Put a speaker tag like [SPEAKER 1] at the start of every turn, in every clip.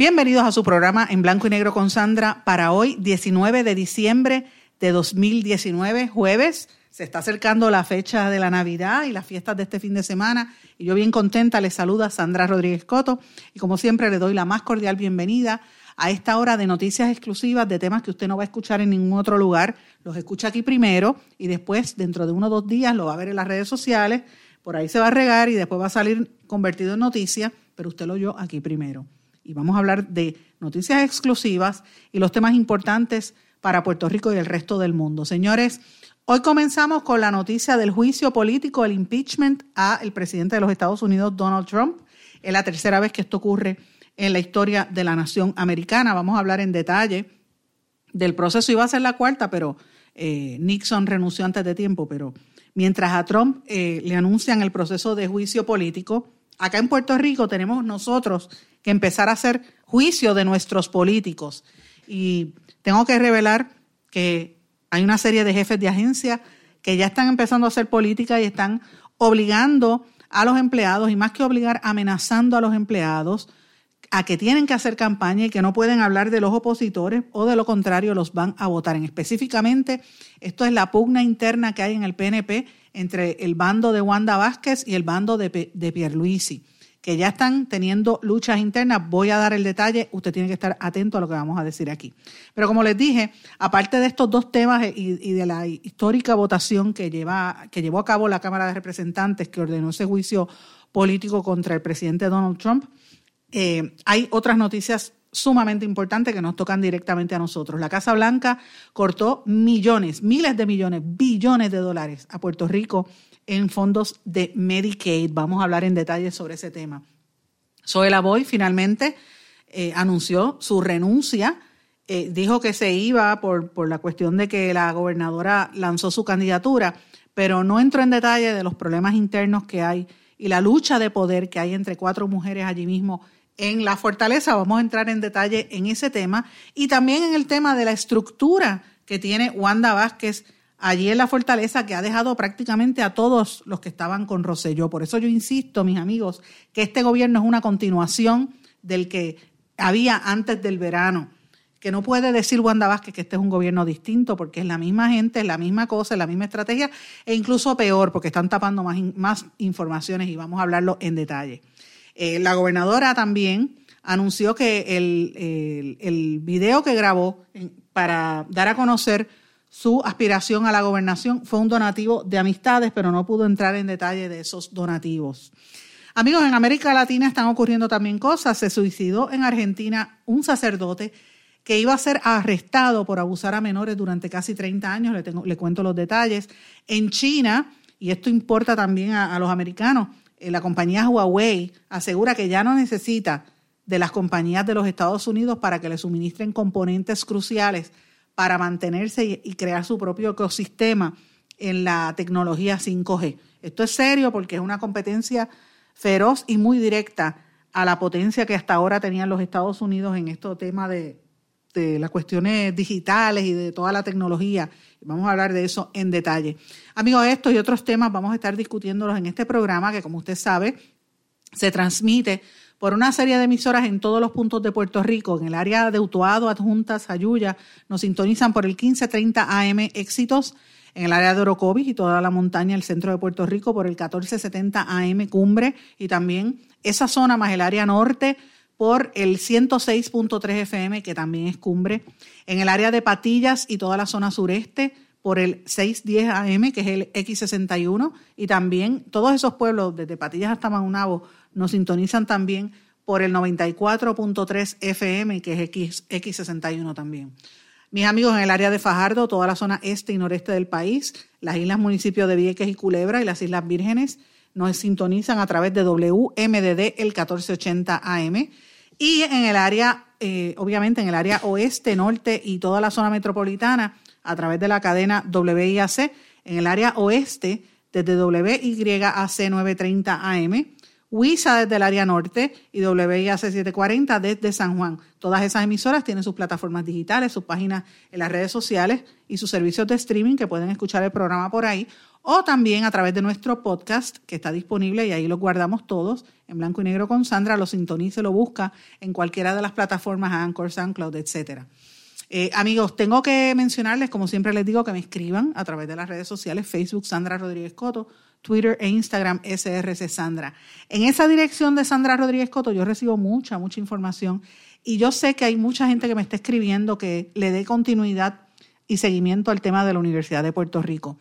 [SPEAKER 1] Bienvenidos a su programa en blanco y negro con Sandra para hoy, 19 de diciembre de 2019, jueves. Se está acercando la fecha de la Navidad y las fiestas de este fin de semana. Y yo bien contenta les saluda Sandra Rodríguez Coto. Y como siempre le doy la más cordial bienvenida a esta hora de noticias exclusivas de temas que usted no va a escuchar en ningún otro lugar. Los escucha aquí primero y después, dentro de uno o dos días, lo va a ver en las redes sociales. Por ahí se va a regar y después va a salir convertido en noticia, pero usted lo oyó aquí primero. Y vamos a hablar de noticias exclusivas y los temas importantes para Puerto Rico y el resto del mundo. Señores, hoy comenzamos con la noticia del juicio político, el impeachment a el presidente de los Estados Unidos, Donald Trump. Es la tercera vez que esto ocurre en la historia de la nación americana. Vamos a hablar en detalle del proceso. Iba a ser la cuarta, pero eh, Nixon renunció antes de tiempo. Pero mientras a Trump eh, le anuncian el proceso de juicio político, acá en Puerto Rico tenemos nosotros que empezar a hacer juicio de nuestros políticos. Y tengo que revelar que hay una serie de jefes de agencia que ya están empezando a hacer política y están obligando a los empleados, y más que obligar, amenazando a los empleados a que tienen que hacer campaña y que no pueden hablar de los opositores o de lo contrario los van a votar. En específicamente, esto es la pugna interna que hay en el PNP entre el bando de Wanda Vázquez y el bando de, de Pierluisi, que ya están teniendo luchas internas. Voy a dar el detalle, usted tiene que estar atento a lo que vamos a decir aquí. Pero como les dije, aparte de estos dos temas y, de la histórica votación que, lleva, que llevó a cabo la Cámara de Representantes, que ordenó ese juicio político contra el presidente Donald Trump, eh, hay otras noticias sumamente importantes que nos tocan directamente a nosotros. La Casa Blanca cortó millones, miles de millones, billones de dólares a Puerto Rico en fondos de Medicaid. Vamos a hablar en detalle sobre ese tema. Zoela Boy finalmente eh, anunció su renuncia. Eh, dijo que se iba por, por la cuestión de que la gobernadora lanzó su candidatura, pero no entró en detalle de los problemas internos que hay y la lucha de poder que hay entre cuatro mujeres allí mismo en la fortaleza. Vamos a entrar en detalle en ese tema y también en el tema de la estructura que tiene Wanda Vázquez allí en la fortaleza que ha dejado prácticamente a todos los que estaban con Roselló. Por eso yo insisto, mis amigos, que este gobierno es una continuación del que había antes del verano. Que no puede decir Wanda Vázquez que este es un gobierno distinto, porque es la misma gente, es la misma cosa, es la misma estrategia, e incluso peor, porque están tapando más, más informaciones y vamos a hablarlo en detalle. Eh, la gobernadora también anunció que el, el, video que grabó para dar a conocer su aspiración a la gobernación fue un donativo de amistades, pero no pudo entrar en detalle de esos donativos. Amigos, en América Latina están ocurriendo también cosas. Se suicidó en Argentina un sacerdote que iba a ser arrestado por abusar a menores durante casi 30 años. Le, tengo, cuento los detalles. En China, y esto importa también a los americanos, eh, la compañía Huawei asegura que ya no necesita de las compañías de los Estados Unidos para que le suministren componentes cruciales para mantenerse y crear su propio ecosistema en la tecnología 5G. Esto es serio porque es una competencia feroz y muy directa a la potencia que hasta ahora tenían los Estados Unidos en este tema de, de las cuestiones digitales y de toda la tecnología. Vamos a hablar de eso en detalle. Amigos, estos y otros temas vamos a estar discutiéndolos en este programa que, como usted sabe, se transmite por una serie de emisoras en todos los puntos de Puerto Rico. En el área de Utuado, Adjuntas, Ayuya, nos sintonizan por el 1530 AM Éxitos. En el área de Orocovis y toda la montaña, el centro de Puerto Rico, por el 1470 AM Cumbre. Y también esa zona más el área norte por el 106.3 FM, que también es cumbre, en el área de Patillas y toda la zona sureste por el 610 AM, que es el X61, y también todos esos pueblos, desde Patillas hasta Maunabo, nos sintonizan también por el 94.3 FM, que es X, X61 también. Mis amigos en el área de Fajardo, toda la zona este y noreste del país, las islas municipios de Vieques y Culebra y las Islas Vírgenes, nos sintonizan a través de WMDD el 1480 AM. Y en el área, eh, obviamente en el área oeste, norte y toda la zona metropolitana, a través de la cadena WIAC, en el área oeste, desde WYAC 930 AM, WISA desde el área norte y WIAC 740 desde San Juan. Todas esas emisoras tienen sus plataformas digitales, sus páginas en las redes sociales y sus servicios de streaming que pueden escuchar el programa por ahí o también a través de nuestro podcast que está disponible y ahí lo guardamos todos en blanco y negro con Sandra, lo sintoniza, lo busca en cualquiera de las plataformas Anchor, SoundCloud, etcétera. Eh, amigos, tengo que mencionarles, como siempre les digo, que me escriban a través de las redes sociales, Facebook Sandra Rodríguez Coto, Twitter e Instagram SRC Sandra. En esa dirección de Sandra Rodríguez Coto yo recibo mucha, mucha información y yo sé que hay mucha gente que me está escribiendo que le dé continuidad y seguimiento al tema de la Universidad de Puerto Rico.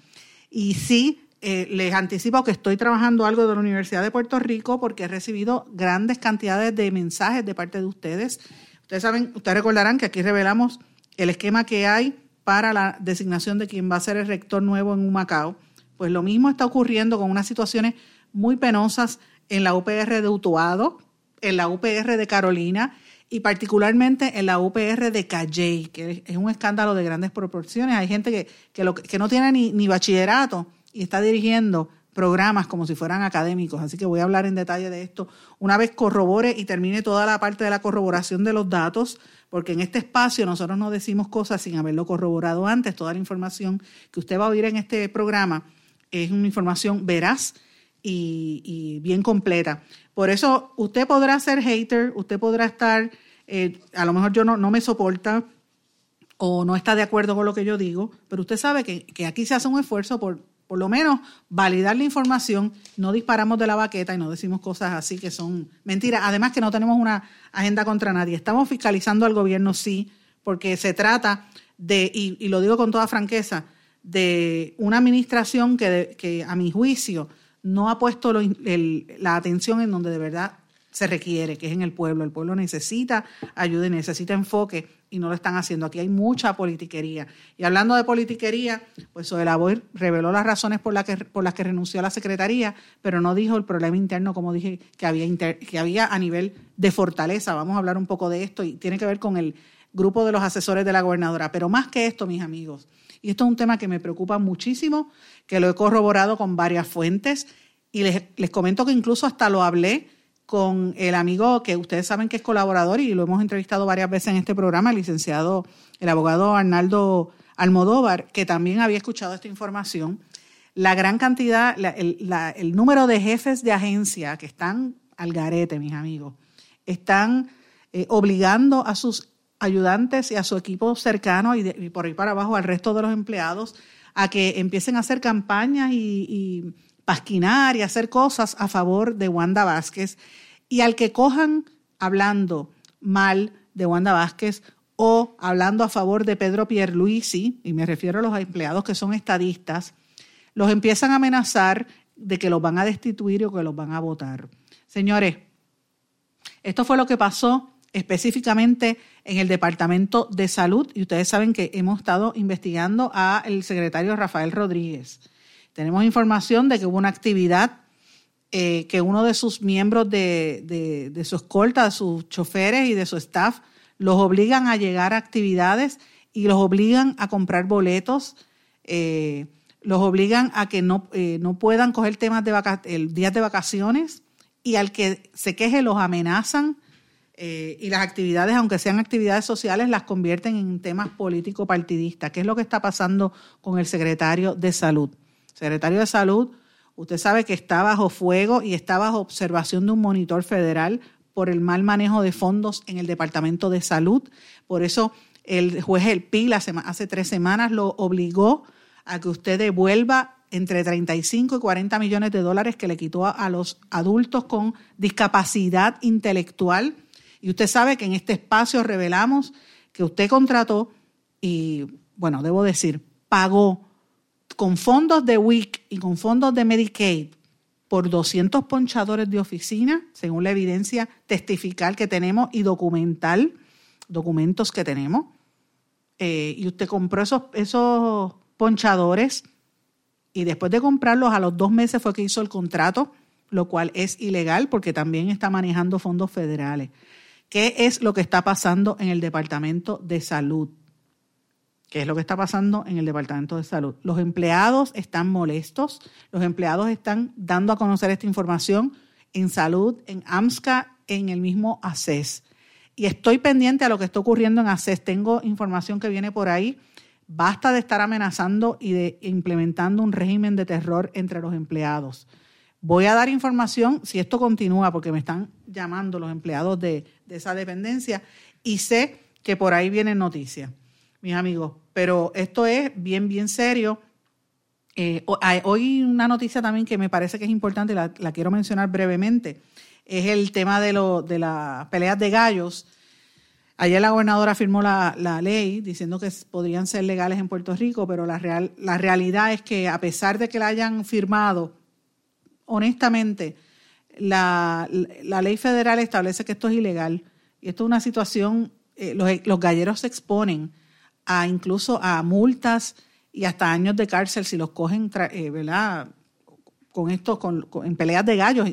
[SPEAKER 1] Y sí, eh, les anticipo que estoy trabajando algo de la Universidad de Puerto Rico porque he recibido grandes cantidades de mensajes de parte de ustedes. Ustedes saben, ustedes recordarán que aquí revelamos el esquema que hay para la designación de quien va a ser el rector nuevo en Humacao. Pues lo mismo está ocurriendo con unas situaciones muy penosas en la UPR de Utuado, en la UPR de Carolina y particularmente en la UPR de Calley, que es un escándalo de grandes proporciones. Hay gente que, que, no tiene ni, ni bachillerato y está dirigiendo programas como si fueran académicos. Así que voy a hablar en detalle de esto una vez corrobore y termine toda la parte de la corroboración de los datos, porque en este espacio nosotros no decimos cosas sin haberlo corroborado antes. Toda la información que usted va a oír en este programa es una información veraz y, bien completa. Por eso usted podrá ser hater, usted podrá estar, eh, a lo mejor yo no, me soporta o no está de acuerdo con lo que yo digo, pero usted sabe que, que aquí se hace un esfuerzo por por lo menos validar la información, no disparamos de la baqueta y no decimos cosas así que son mentiras. Además que no tenemos una agenda contra nadie. Estamos fiscalizando al gobierno, sí, porque se trata de, y, lo digo con toda franqueza, de una administración que, que a mi juicio no ha puesto la atención en donde de verdad se requiere, que es en el pueblo. El pueblo necesita ayuda y necesita enfoque y no lo están haciendo. Aquí hay mucha politiquería. Y hablando de politiquería, pues Soelaboy reveló las razones por, que, por las que renunció a la secretaría, pero no dijo el problema interno, como dije, que había, que había a nivel de fortaleza. Vamos a hablar un poco de esto y tiene que ver con el grupo de los asesores de la gobernadora. Pero más que esto, mis amigos, y esto es un tema que me preocupa muchísimo, que lo he corroborado con varias fuentes y les, les comento que incluso hasta lo hablé con el amigo que ustedes saben que es colaborador y lo hemos entrevistado varias veces en este programa, el licenciado, el abogado Arnaldo Almodóvar, que también había escuchado esta información. La gran cantidad, el, número de jefes de agencia que están al garete, mis amigos, están eh, obligando a sus ayudantes y a su equipo cercano y, por ahí para abajo al resto de los empleados a que empiecen a hacer campañas y, pasquinar y hacer cosas a favor de Wanda Vázquez. Y al que cojan hablando mal de Wanda Vázquez o hablando a favor de Pedro Pierluisi, y me refiero a los empleados que son estadistas, los empiezan a amenazar de que los van a destituir o que los van a votar. Señores, esto fue lo que pasó específicamente en el Departamento de Salud y ustedes saben que hemos estado investigando al secretario Rafael Rodríguez. Tenemos información de que hubo una actividad eh, que uno de sus miembros de, su escolta, de sus choferes y de su staff, los obligan a llegar a actividades y los obligan a comprar boletos, eh, los obligan a que no, eh, no puedan coger temas de días de vacaciones y al que se queje los amenazan eh, y las actividades, aunque sean actividades sociales, las convierten en temas político-partidistas. ¿Qué es lo que está pasando con el secretario de Salud? secretario de Salud, usted sabe que está bajo fuego y está bajo observación de un monitor federal por el mal manejo de fondos en el Departamento de Salud. Por eso el juez El Pil hace tres semanas lo obligó a que usted devuelva entre 35 y 40 millones de dólares que le quitó a los adultos con discapacidad intelectual y usted sabe que en este espacio revelamos que usted contrató y, bueno, debo decir, pagó con fondos de WIC y con fondos de Medicaid por 200 ponchadores de oficina, según la evidencia testifical que tenemos y documental, documentos que tenemos. Eh, y usted compró esos, esos ponchadores y después de comprarlos a los dos meses fue que hizo el contrato, lo cual es ilegal porque también está manejando fondos federales. ¿Qué es lo que está pasando en el Departamento de Salud? ¿Qué es lo que está pasando en el Departamento de Salud? Los empleados están molestos, los empleados están dando a conocer esta información en salud, en AMSCA, en el mismo ACES. Y estoy pendiente a lo que está ocurriendo en ACES. Tengo información que viene por ahí. Basta de estar amenazando y de implementando un régimen de terror entre los empleados. Voy a dar información si esto continúa, porque me están llamando los empleados de, de esa dependencia y sé que por ahí vienen noticias mis amigos. Pero esto es bien, bien serio. Eh, hoy una noticia también que me parece que es importante, la, la quiero mencionar brevemente, es el tema de, lo, de las peleas de gallos. Ayer la gobernadora firmó la, la, ley diciendo que podrían ser legales en Puerto Rico, pero la, real, la realidad es que a pesar de que la hayan firmado, honestamente, la, ley federal establece que esto es ilegal. Y esto es una situación, eh, los, los galleros se exponen a incluso a multas y hasta años de cárcel si los cogen, eh, ¿verdad? Con esto, con, en peleas de gallos,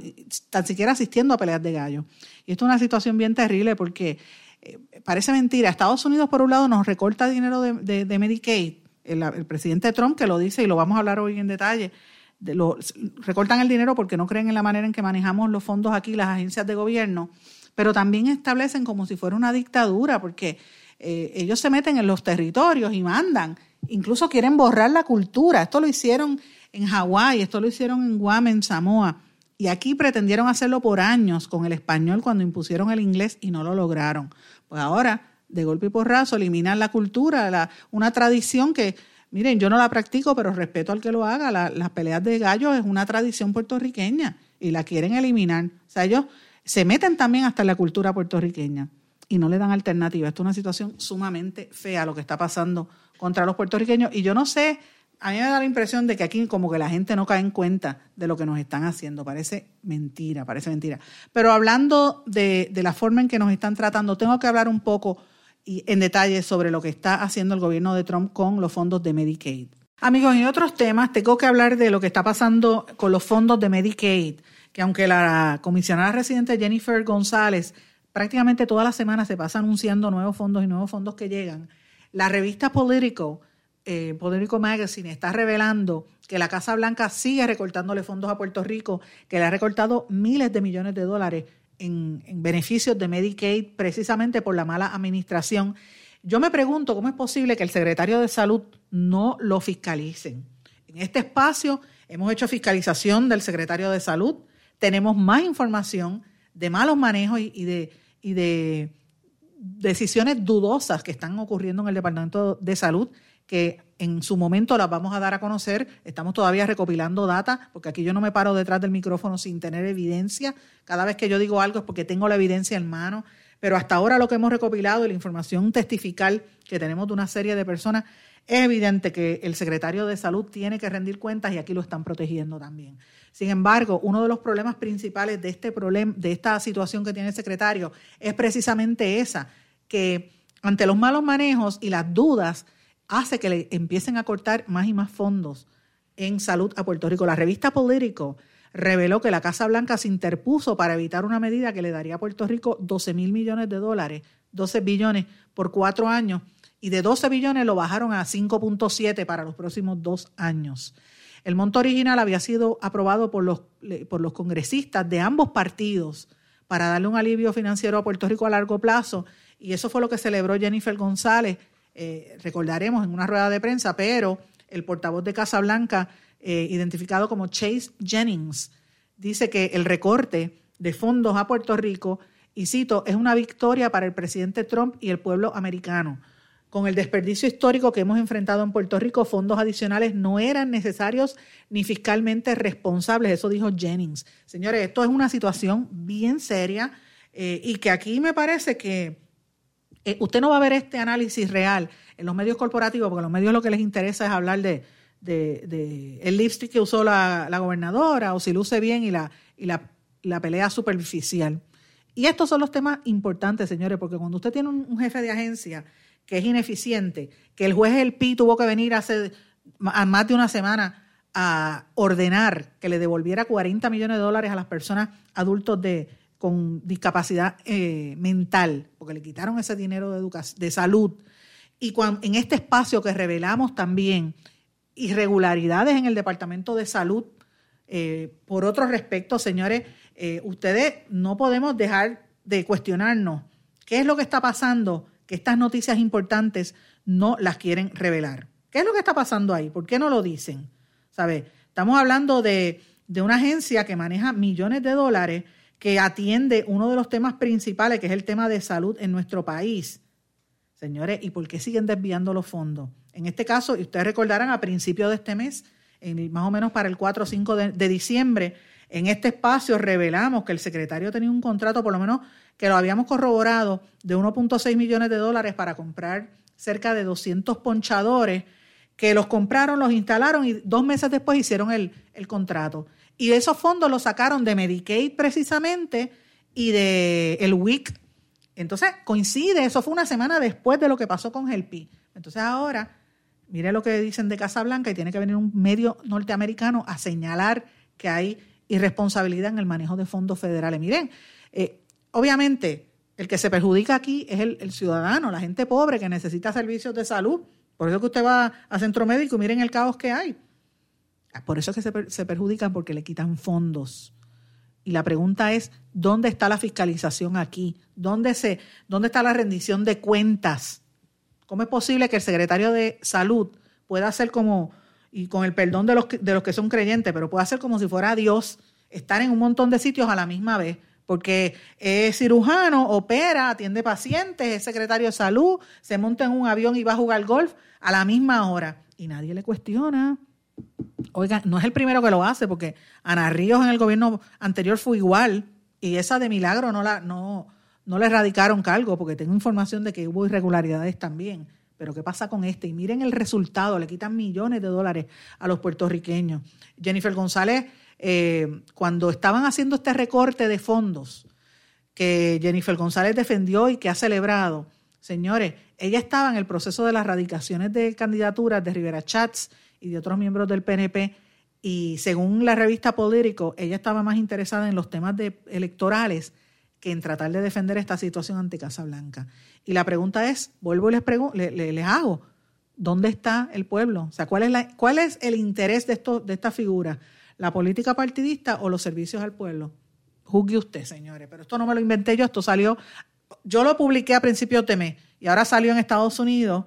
[SPEAKER 1] tan siquiera asistiendo a peleas de gallos. Y esto es una situación bien terrible porque eh, parece mentira. Estados Unidos, por un lado, nos recorta dinero de, de, Medicaid. El, el, presidente Trump, que lo dice y lo vamos a hablar hoy en detalle, recortan el dinero porque no creen en la manera en que manejamos los fondos aquí, las agencias de gobierno, pero también establecen como si fuera una dictadura, porque eh, ellos se meten en los territorios y mandan. Incluso quieren borrar la cultura. Esto lo hicieron en Hawái, esto lo hicieron en Guam, en Samoa. Y aquí pretendieron hacerlo por años con el español cuando impusieron el inglés y no lo lograron. Pues ahora, de golpe y porrazo, eliminan la cultura, la, una tradición que, miren, yo no la practico, pero respeto al que lo haga. las peleas de gallos es una tradición puertorriqueña y la quieren eliminar. O sea, ellos se meten también hasta en la cultura puertorriqueña y no le dan alternativa. Esto es una situación sumamente fea lo que está pasando contra los puertorriqueños y yo no sé, a mí me da la impresión de que aquí como que la gente no cae en cuenta de lo que nos están haciendo. Parece mentira, parece mentira. Pero hablando de, la forma en que nos están tratando, tengo que hablar un poco en detalle sobre lo que está haciendo el gobierno de Trump con los fondos de Medicaid. Amigos, en otros temas tengo que hablar de lo que está pasando con los fondos de Medicaid, que aunque la comisionada residente Jennifer González prácticamente toda la semana se pasa anunciando nuevos fondos y nuevos fondos que llegan. La revista Politico, eh, Politico Magazine, está revelando que la Casa Blanca sigue recortándole fondos a Puerto Rico, que le ha recortado miles de millones de dólares en, en beneficios de Medicaid precisamente por la mala administración. Yo me pregunto cómo es posible que el secretario de Salud no lo fiscalicen. En este espacio hemos hecho fiscalización del secretario de Salud, tenemos más información de malos manejos y de y de decisiones dudosas que están ocurriendo en el Departamento de Salud, que en su momento las vamos a dar a conocer. Estamos todavía recopilando data, porque aquí yo no me paro detrás del micrófono sin tener evidencia. Cada vez que yo digo algo es porque tengo la evidencia en mano. Pero hasta ahora lo que hemos recopilado y la información testifical que tenemos de una serie de personas, es evidente que el secretario de Salud tiene que rendir cuentas y aquí lo están protegiendo también. Sin embargo, uno de los problemas principales de, este problema, de esta situación que tiene el secretario es precisamente esa, que ante los malos manejos y las dudas hace que le empiecen a cortar más y más fondos en salud a Puerto Rico. La revista Político reveló que la Casa Blanca se interpuso para evitar una medida que le daría a Puerto Rico 12 mil millones de dólares, 12 billones por cuatro años, y de 12 billones lo bajaron a 5.7 para los próximos dos años. El monto original había sido aprobado por los, por los congresistas de ambos partidos para darle un alivio financiero a Puerto Rico a largo plazo. Y eso fue lo que celebró Jennifer González, eh, recordaremos, en una rueda de prensa, pero el portavoz de Casa Blanca, eh, identificado como Chase Jennings, dice que el recorte de fondos a Puerto Rico, y cito, es una victoria para el presidente Trump y el pueblo americano. Con el desperdicio histórico que hemos enfrentado en Puerto Rico, fondos adicionales no eran necesarios ni fiscalmente responsables, eso dijo Jennings. Señores, esto es una situación bien seria eh, y que aquí me parece que eh, usted no va a ver este análisis real en los medios corporativos, porque a los medios lo que les interesa es hablar de, el lipstick que usó la, gobernadora o si luce bien y la, y la, la pelea superficial. Y estos son los temas importantes, señores, porque cuando usted tiene un jefe de agencia que es ineficiente, que el juez El Pi tuvo que venir hace más de una semana a ordenar que le devolviera 40 millones de dólares a las personas adultos de, con discapacidad eh, mental, porque le quitaron ese dinero de, educación, de salud. Y en este espacio que revelamos también irregularidades en el Departamento de Salud, eh, por otro respecto, señores, eh, ustedes no podemos dejar de cuestionarnos qué es lo que está pasando, que estas noticias importantes no las quieren revelar. ¿Qué es lo que está pasando ahí? ¿Por qué no lo dicen? ¿Sabe? Estamos hablando de una agencia que maneja millones de dólares, que atiende uno de los temas principales, que es el tema de salud en nuestro país. Señores, ¿y por qué siguen desviando los fondos? En este caso, y ustedes recordarán, a principios de este mes, en, más o menos para el 4 o 5 de, diciembre, en este espacio revelamos que el secretario tenía un contrato, por lo menos que lo habíamos corroborado, de 1.6 millones de dólares para comprar cerca de 200 ponchadores, que los compraron, los instalaron y dos meses después hicieron el, el contrato. Y esos fondos los sacaron de Medicaid precisamente y de el WIC. Entonces coincide, eso fue una semana después de lo que pasó con Helpi. Entonces ahora, mire lo que dicen de Casablanca y tiene que venir un medio norteamericano a señalar que hay irresponsabilidad en el manejo de fondos federales. Miren, eh, obviamente el que se perjudica aquí es el, el, ciudadano, la gente pobre que necesita servicios de salud. Por eso que usted va a centro médico y miren el caos que hay. Por eso es que se, perjudican porque le quitan fondos. Y la pregunta es, ¿dónde está la fiscalización aquí? ¿Dónde, se, ¿Dónde está la rendición de cuentas? ¿Cómo es posible que el secretario de Salud pueda hacer como, y con el perdón de los, de los que son creyentes, pero pueda hacer como si fuera Dios, estar en un montón de sitios a la misma vez? Porque es cirujano, opera, atiende pacientes, es secretario de salud, se monta en un avión y va a jugar golf a la misma hora. Y nadie le cuestiona. Oiga, no es el primero que lo hace, porque Ana Ríos en el gobierno anterior fue igual, y esa de milagro no la, no, no le erradicaron cargo, porque tengo información de que hubo irregularidades también. Pero ¿qué pasa con este? Y miren el resultado, le quitan millones de dólares a los puertorriqueños. Jennifer González, eh, cuando estaban haciendo este recorte de fondos, que Jennifer González defendió y que ha celebrado, señores, ella estaba en el proceso de las radicaciones de candidaturas de Rivera Chats y de otros miembros del PNP. Y según la revista Político, ella estaba más interesada en los temas electorales que en tratar de defender esta situación ante Casa Blanca. Y la pregunta es, vuelvo y les, les, hago, ¿dónde está el pueblo? O sea, ¿cuál es, la, cuál es el interés de, esto, de esta figura? ¿La política partidista o los servicios al pueblo? Juzgue usted, señores, pero esto no me lo inventé yo, esto salió, yo lo publiqué a principios de mes y ahora salió en Estados Unidos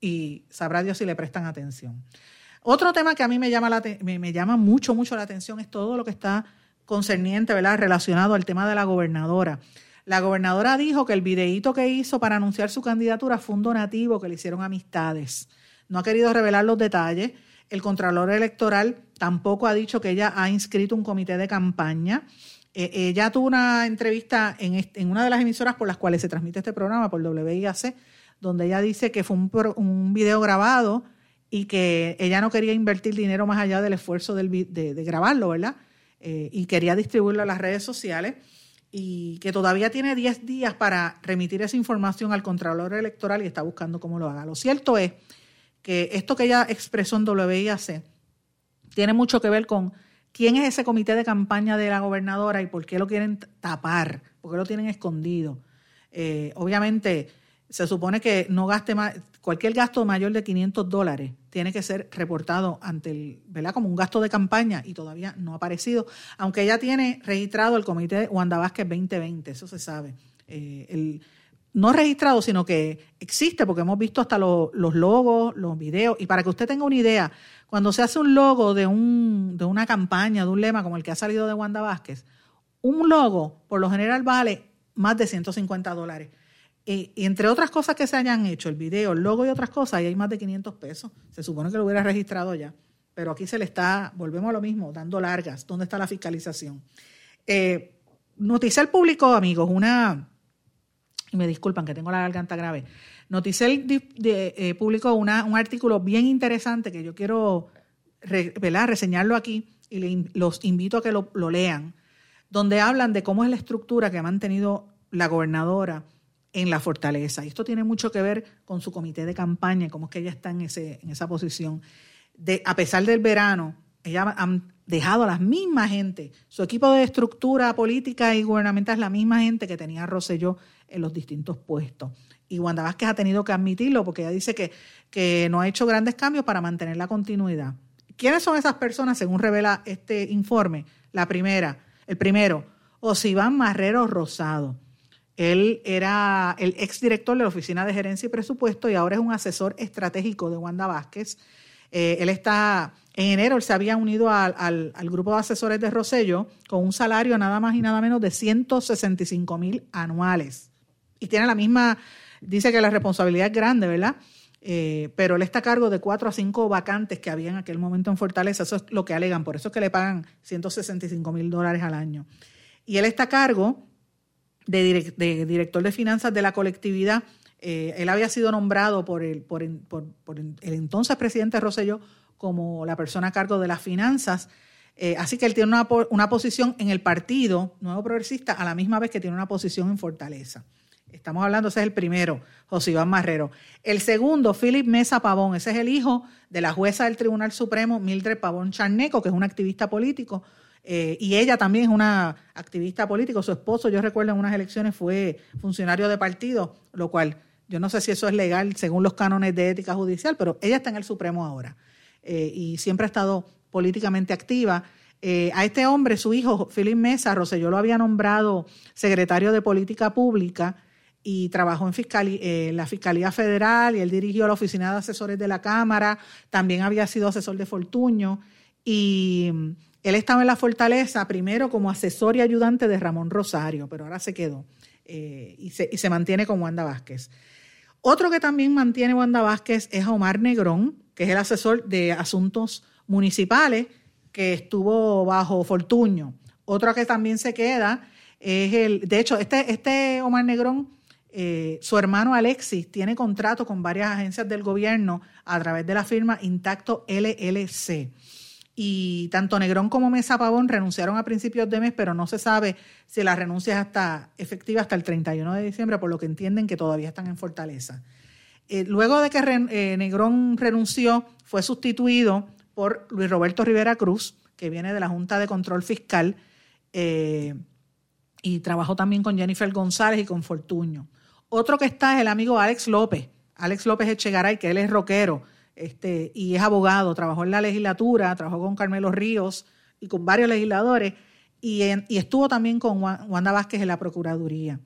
[SPEAKER 1] y sabrá Dios si le prestan atención. Otro tema que a mí me llama, la, me, llama mucho, mucho la atención es todo lo que está concerniente, ¿verdad?, relacionado al tema de la gobernadora. La gobernadora dijo que el videíto que hizo para anunciar su candidatura fue un donativo que le hicieron amistades. No ha querido revelar los detalles. El Contralor Electoral tampoco ha dicho que ella ha inscrito un comité de campaña. Eh, ella tuvo una entrevista en, en, una de las emisoras por las cuales se transmite este programa, por WIAC, donde ella dice que fue un, un video grabado y que ella no quería invertir dinero más allá del esfuerzo de, grabarlo, ¿verdad? Eh, y quería distribuirlo a las redes sociales y que todavía tiene 10 días para remitir esa información al Contralor Electoral y está buscando cómo lo haga. Lo cierto es que esto que ella expresó en WIAC tiene mucho que ver con quién es ese comité de campaña de la gobernadora y por qué lo quieren tapar, por qué lo tienen escondido. Eh, obviamente se supone que no gaste más, cualquier gasto mayor de 500 dólares tiene que ser reportado ante el, ¿verdad? Como un gasto de campaña y todavía no ha aparecido, aunque ya tiene registrado el comité Wanda Vázquez 2020, eso se sabe. Eh, el, no registrado, sino que existe, porque hemos visto hasta los logos, los videos, y para que usted tenga una idea, cuando se hace un logo de, un, de una campaña, de un lema como el que ha salido de Wanda Vázquez, un logo por lo general vale más de 150 dólares y, entre otras cosas que se hayan hecho, el video, el logo y otras cosas, ahí hay más de 500 pesos. Se supone que lo hubiera registrado ya. Pero aquí se le está, volvemos a lo mismo, dando largas. ¿Dónde está la fiscalización? Eh, Noticel publicó, amigos, una, y me disculpan que tengo la garganta grave, Noticel de, eh, publicó una, un artículo bien interesante que yo quiero reseñarlo aquí y los invito a que lo lean, donde hablan de cómo es la estructura que ha mantenido la gobernadora en la fortaleza. Y esto tiene mucho que ver con su comité de campaña, cómo es que ella está en, ese, en esa posición. De, a pesar del verano, ella han dejado a la misma gente. Su equipo de estructura política y gubernamental es la misma gente que tenía Rosselló en los distintos puestos. Y Wanda Vázquez ha tenido que admitirlo porque ella dice que, que no ha hecho grandes cambios para mantener la continuidad. ¿Quiénes son esas personas según revela este informe? La primera, el primero, Osiván Marrero Rosado. Él era el exdirector de la Oficina de Gerencia y Presupuesto y ahora es un asesor estratégico de Wanda Vázquez. Eh, él está, en enero él se había unido al, grupo de asesores de Rosello con un salario nada más y nada menos de 165 mil anuales. Y tiene la misma, dice que la responsabilidad es grande, ¿verdad? Eh, pero él está a cargo de cuatro a cinco vacantes que había en aquel momento en Fortaleza. Eso es lo que alegan, por eso es que le pagan 165 mil dólares al año. Y él está a cargo de, director de finanzas de la colectividad. Eh, él había sido nombrado por el, por, el entonces presidente Rosselló como la persona a cargo de las finanzas. Eh, así que él tiene una, una, posición en el partido Nuevo Progresista a la misma vez que tiene una posición en Fortaleza. Estamos hablando, ese es el primero, José Iván Marrero. El segundo, Philip Mesa Pavón, ese es el hijo de la jueza del Tribunal Supremo, Mildred Pavón Charneco, que es un activista político, eh, y ella también es una activista política. Su esposo, yo recuerdo en unas elecciones, fue funcionario de partido, lo cual yo no sé si eso es legal según los cánones de ética judicial, pero ella está en el Supremo ahora eh, y siempre ha estado políticamente activa. Eh, a este hombre, su hijo, Philip Mesa, Rosselló lo había nombrado secretario de Política Pública y trabajó en la Fiscalía Federal y él dirigió la Oficina de Asesores de la Cámara, también había sido asesor de Fortuño y él estaba en la fortaleza primero como asesor y ayudante de Ramón Rosario, pero ahora se quedó eh, y, se, mantiene con Wanda Vázquez. Otro que también mantiene Wanda Vázquez es Omar Negrón, que es el asesor de asuntos municipales que estuvo bajo Fortuño. Otro que también se queda es el, de hecho, este, este Omar Negrón, eh, su hermano Alexis tiene contrato con varias agencias del gobierno a través de la firma Intacto LLC y tanto Negrón como Mesa Pavón renunciaron a principios de mes, pero no se sabe si la renuncia es hasta, efectiva hasta el 31 de diciembre, por lo que entienden que todavía están en Fortaleza. Eh, luego de que eh, Negrón renunció, fue sustituido por Luis Roberto Rivera Cruz, que viene de la Junta de Control Fiscal, eh, y trabajó también con Jennifer González y con Fortuño. Otro que está es el amigo Alex López, Alex López Echegaray, que él es rockero, este, y es abogado, trabajó en la legislatura, trabajó con Carmelo Ríos y con varios legisladores, y, estuvo también con Wanda Vázquez en la Procuraduría.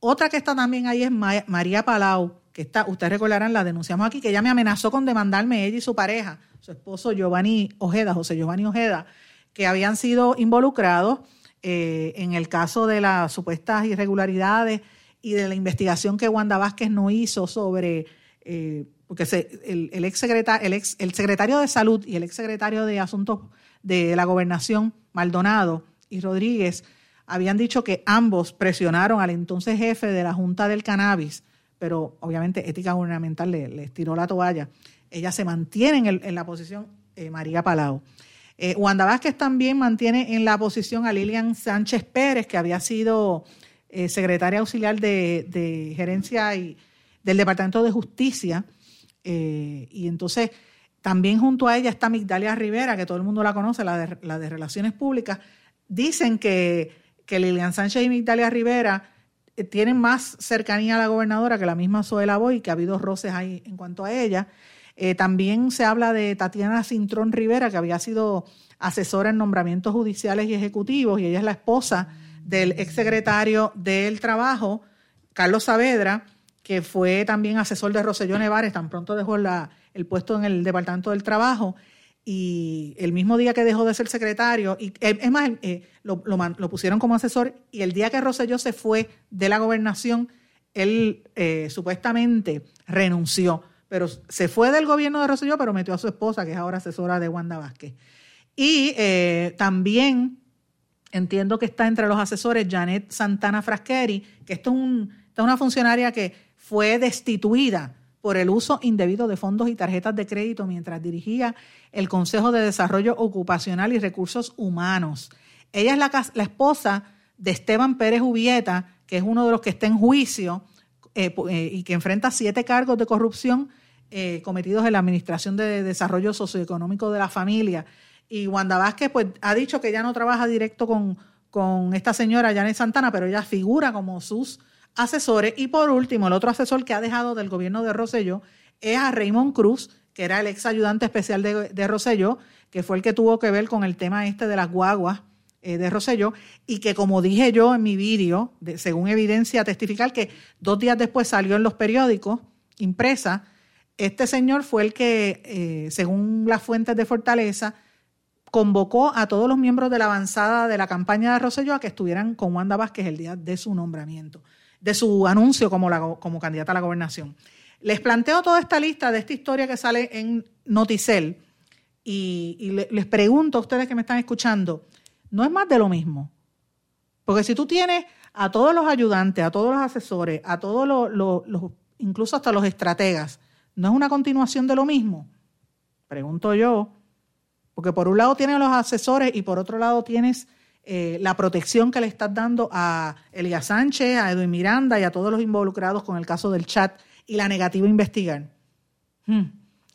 [SPEAKER 1] Otra que está también ahí es María Palau, que está, ustedes recordarán, la denunciamos aquí, que ella me amenazó con demandarme ella y su pareja, su esposo Giovanni Ojeda, José Giovanni Ojeda, que habían sido involucrados eh, en el caso de las supuestas irregularidades y de la investigación que Wanda Vázquez no hizo sobre eh, porque el, ex secretario, el, ex, el secretario de Salud y el ex secretario de Asuntos de la Gobernación, Maldonado y Rodríguez, habían dicho que ambos presionaron al entonces jefe de la Junta del Cannabis, pero obviamente ética gubernamental le, les tiró la toalla. Ella se mantiene en, la posición eh, María Palau. Eh, Wanda Vázquez también mantiene en la posición a Lilian Sánchez Pérez, que había sido eh, secretaria auxiliar de, de gerencia y del Departamento de Justicia eh, y entonces también junto a ella está Migdalia Rivera, que todo el mundo la conoce, la de, la de Relaciones Públicas. Dicen que, que Lilian Sánchez y Migdalia Rivera eh, tienen más cercanía a la gobernadora que la misma Zoela Boy, que ha habido roces ahí en cuanto a ella. Eh, también se habla de Tatiana Cintrón Rivera, que había sido asesora en nombramientos judiciales y ejecutivos, y ella es la esposa del exsecretario del Trabajo, Carlos Saavedra, que fue también asesor de Roselló Nevares, tan pronto dejó el puesto en el Departamento del Trabajo, y el mismo día que dejó de ser secretario, y eh, es más, eh, lo, pusieron como asesor, y el día que Roselló se fue de la gobernación, él eh, supuestamente renunció, pero se fue del gobierno de Roselló, pero metió a su esposa, que es ahora asesora de Wanda Vázquez. Y también entiendo que está entre los asesores Janet Santana Frasqueri, que esto es, un, esta es una funcionaria que fue destituida por el uso indebido de fondos y tarjetas de crédito mientras dirigía el Consejo de Desarrollo Ocupacional y Recursos Humanos. Ella es la, esposa de Esteban Pérez Ubieta, que es uno de los que está en juicio eh, eh, y que enfrenta siete cargos de corrupción eh, cometidos en la Administración de Desarrollo Socioeconómico de la Familia. Y Wanda Vázquez pues, ha dicho que ya no trabaja directo con, con esta señora Janet Santana, pero ella figura como sus asesores. Y por último, el otro asesor que ha dejado del gobierno de Rosselló es a Raymond Cruz, que era el ex ayudante especial de, de Rosselló, que fue el que tuvo que ver con el tema este de las guaguas eh, de Rosselló, y que como dije yo en mi vídeo, según evidencia testificar, que dos días después salió en los periódicos impresa, este señor fue el que, eh, según las fuentes de Fortaleza, convocó a todos los miembros de la avanzada de la campaña de Rosselló a que estuvieran con Wanda Vázquez el día de su nombramiento, de su anuncio como, como candidata a la gobernación. Les planteo toda esta lista de esta historia que sale en Noticel y, les pregunto a ustedes que me están escuchando, ¿no es más de lo mismo? Porque si tú tienes a todos los ayudantes, a todos los asesores, a todos los, incluso hasta los estrategas, ¿no es una continuación de lo mismo? Pregunto yo, porque por un lado tienes a los asesores y por otro lado tienes eh, la protección que le estás dando a Elías Sánchez, a Edwin Miranda y a todos los involucrados con el caso del chat y la negativa a investigar. Hmm.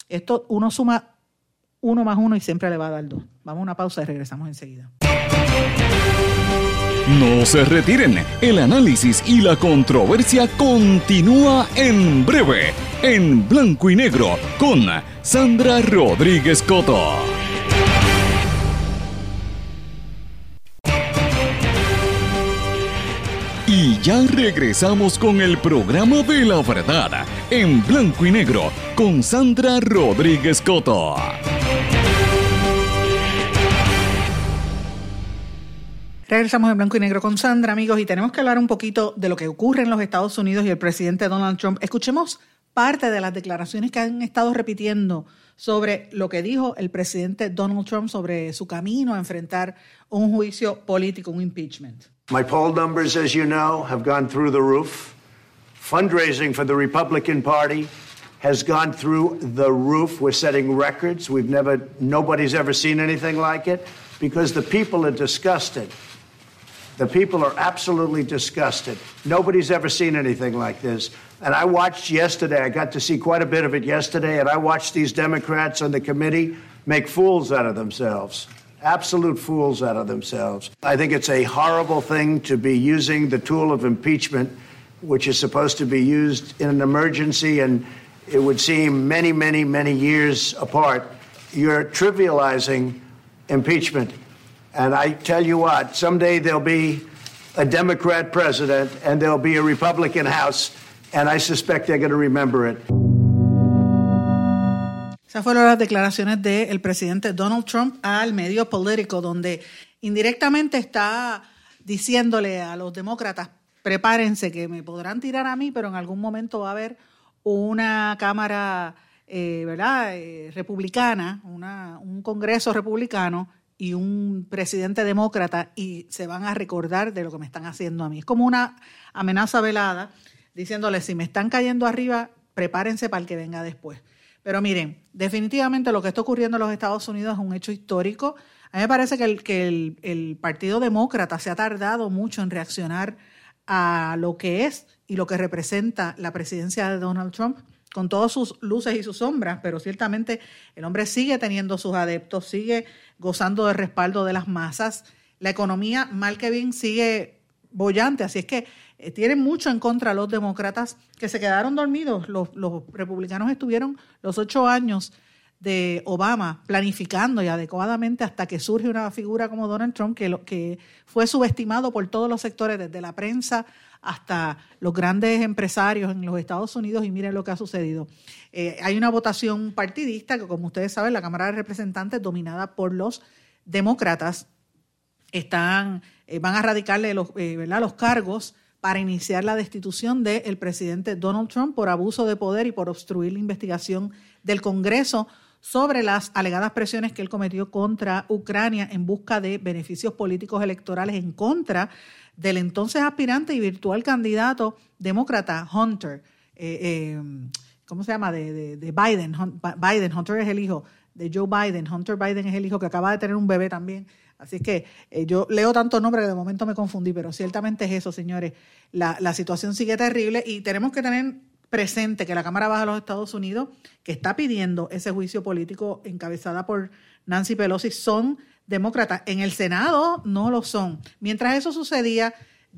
[SPEAKER 1] Esto uno suma uno más uno y siempre le va a dar dos. Vamos a una pausa y regresamos enseguida.
[SPEAKER 2] No se retiren, el análisis y la controversia continúa en breve, en blanco y negro, con Sandra Rodríguez Coto. Ya regresamos con el programa de la verdad, en blanco y negro, con Sandra Rodríguez Coto.
[SPEAKER 1] Regresamos en blanco y negro con Sandra, amigos, y tenemos que hablar un poquito de lo que ocurre en los Estados Unidos y el presidente Donald Trump. Escuchemos parte de las declaraciones que han estado repitiendo sobre lo que dijo el presidente Donald Trump sobre su camino a enfrentar un juicio político, un impeachment.
[SPEAKER 3] My poll numbers, as you know, have gone through the roof. Fundraising for the Republican Party has gone through the roof. We're setting records. We've never, nobody's ever seen anything like it because the people are disgusted. The people are absolutely disgusted. Nobody's ever seen anything like this. And I watched yesterday, I got to see quite a bit of it yesterday, and I watched these Democrats on the committee make fools out of themselves. Absolute fools out of themselves. I think it's a horrible thing to be using the tool of impeachment, which is supposed to be used in an emergency, and it would seem many, many, many years apart. You're trivializing impeachment And I tell you what, someday there'll be a Democrat president and there'll be a Republican House, and I suspect they're going to remember it.
[SPEAKER 1] Esas fueron las declaraciones del presidente Donald Trump al medio político, donde indirectamente está diciéndole a los demócratas, prepárense que me podrán tirar a mí, pero en algún momento va a haber una Cámara eh, ¿verdad? Eh, republicana, una, un Congreso republicano y un presidente demócrata y se van a recordar de lo que me están haciendo a mí. Es como una amenaza velada diciéndole, si me están cayendo arriba, prepárense para el que venga después. Pero miren, definitivamente lo que está ocurriendo en los Estados Unidos es un hecho histórico. A mí me parece que el, que el, Partido Demócrata se ha tardado mucho en reaccionar a lo que es y lo que representa la presidencia de Donald Trump con todas sus luces y sus sombras, pero ciertamente el hombre sigue teniendo sus adeptos, sigue gozando del respaldo de las masas. La economía, mal que bien, sigue bollante, así es que eh, tienen mucho en contra los demócratas que se quedaron dormidos. Los, republicanos estuvieron los ocho años de Obama planificando y adecuadamente hasta que surge una figura como Donald Trump que, fue subestimado por todos los sectores, desde la prensa hasta los grandes empresarios en los Estados Unidos y miren lo que ha sucedido. Eh, hay una votación partidista que, como ustedes saben, la Cámara de Representantes, dominada por los demócratas, están, eh, van a radicarle los, eh, los cargos para iniciar la destitución del presidente Donald Trump por abuso de poder y por obstruir la investigación del Congreso sobre las alegadas presiones que él cometió contra Ucrania en busca de beneficios políticos electorales en contra del entonces aspirante y virtual candidato demócrata Hunter. Eh, eh, ¿Cómo se llama? De, Biden. Biden. Hunter es el hijo de Joe Biden. Hunter Biden es el hijo que acaba de tener un bebé también. Así que eh, yo leo tantos nombres que de momento me confundí, pero ciertamente es eso, señores. La, la situación sigue terrible y tenemos que tener presente que la Cámara Baja de los Estados Unidos, que está pidiendo ese juicio político encabezada por Nancy Pelosi son demócratas. En el Senado no lo son. Mientras eso sucedía,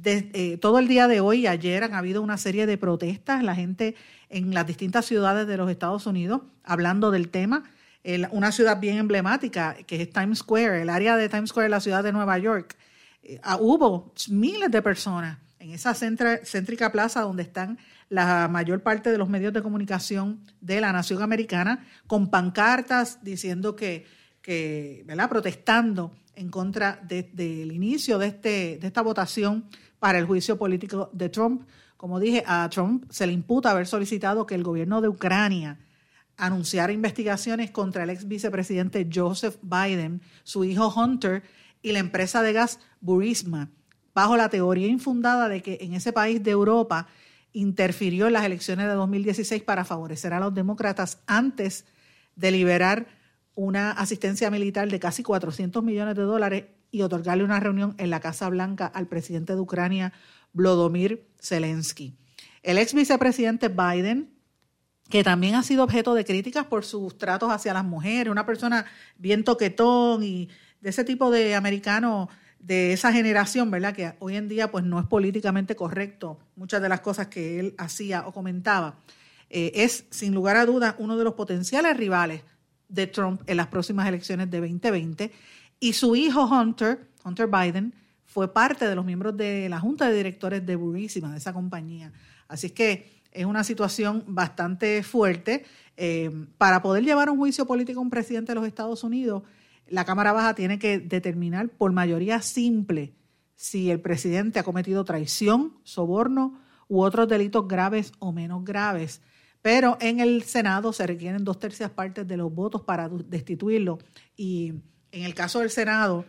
[SPEAKER 1] eh, todo el día de hoy y ayer han habido una serie de protestas, la gente en las distintas ciudades de los Estados Unidos hablando del tema. Una ciudad bien emblemática, que es Times Square, el área de Times Square, la ciudad de Nueva York. Eh, ah, hubo miles de personas en esa céntrica plaza donde están la mayor parte de los medios de comunicación de la nación americana, con pancartas diciendo que, ¿verdad? protestando en contra del inicio de, este, de esta votación para el juicio político de Trump. Como dije, a Trump se le imputa haber solicitado que el gobierno de Ucrania anunciara investigaciones contra el ex vicepresidente Joseph Biden, su hijo Hunter y la empresa de gas Burisma, bajo la teoría infundada de que en ese país de Europa interfirió en las elecciones de 2016 para favorecer a los demócratas antes de liberar una asistencia militar de casi 400 millones de dólares y otorgarle una reunión en la Casa Blanca al presidente de Ucrania, Vladimir Zelensky. El ex vicepresidente Biden, que también ha sido objeto de críticas por sus tratos hacia las mujeres, una persona bien toquetón y de ese tipo de americano de esa generación, ¿verdad? Que hoy en día pues no es políticamente correcto muchas de las cosas que él hacía o comentaba. Eh, es sin lugar a dudas uno de los potenciales rivales de Trump en las próximas elecciones de 2020 y su hijo Hunter, Hunter Biden, fue parte de los miembros de la junta de directores de Burisma, de esa compañía. Así es que es una situación bastante fuerte. Eh, para poder llevar un juicio político a un presidente de los Estados Unidos, la Cámara Baja tiene que determinar por mayoría simple si el presidente ha cometido traición, soborno u otros delitos graves o menos graves. Pero en el Senado se requieren dos tercias partes de los votos para destituirlo. Y en el caso del Senado,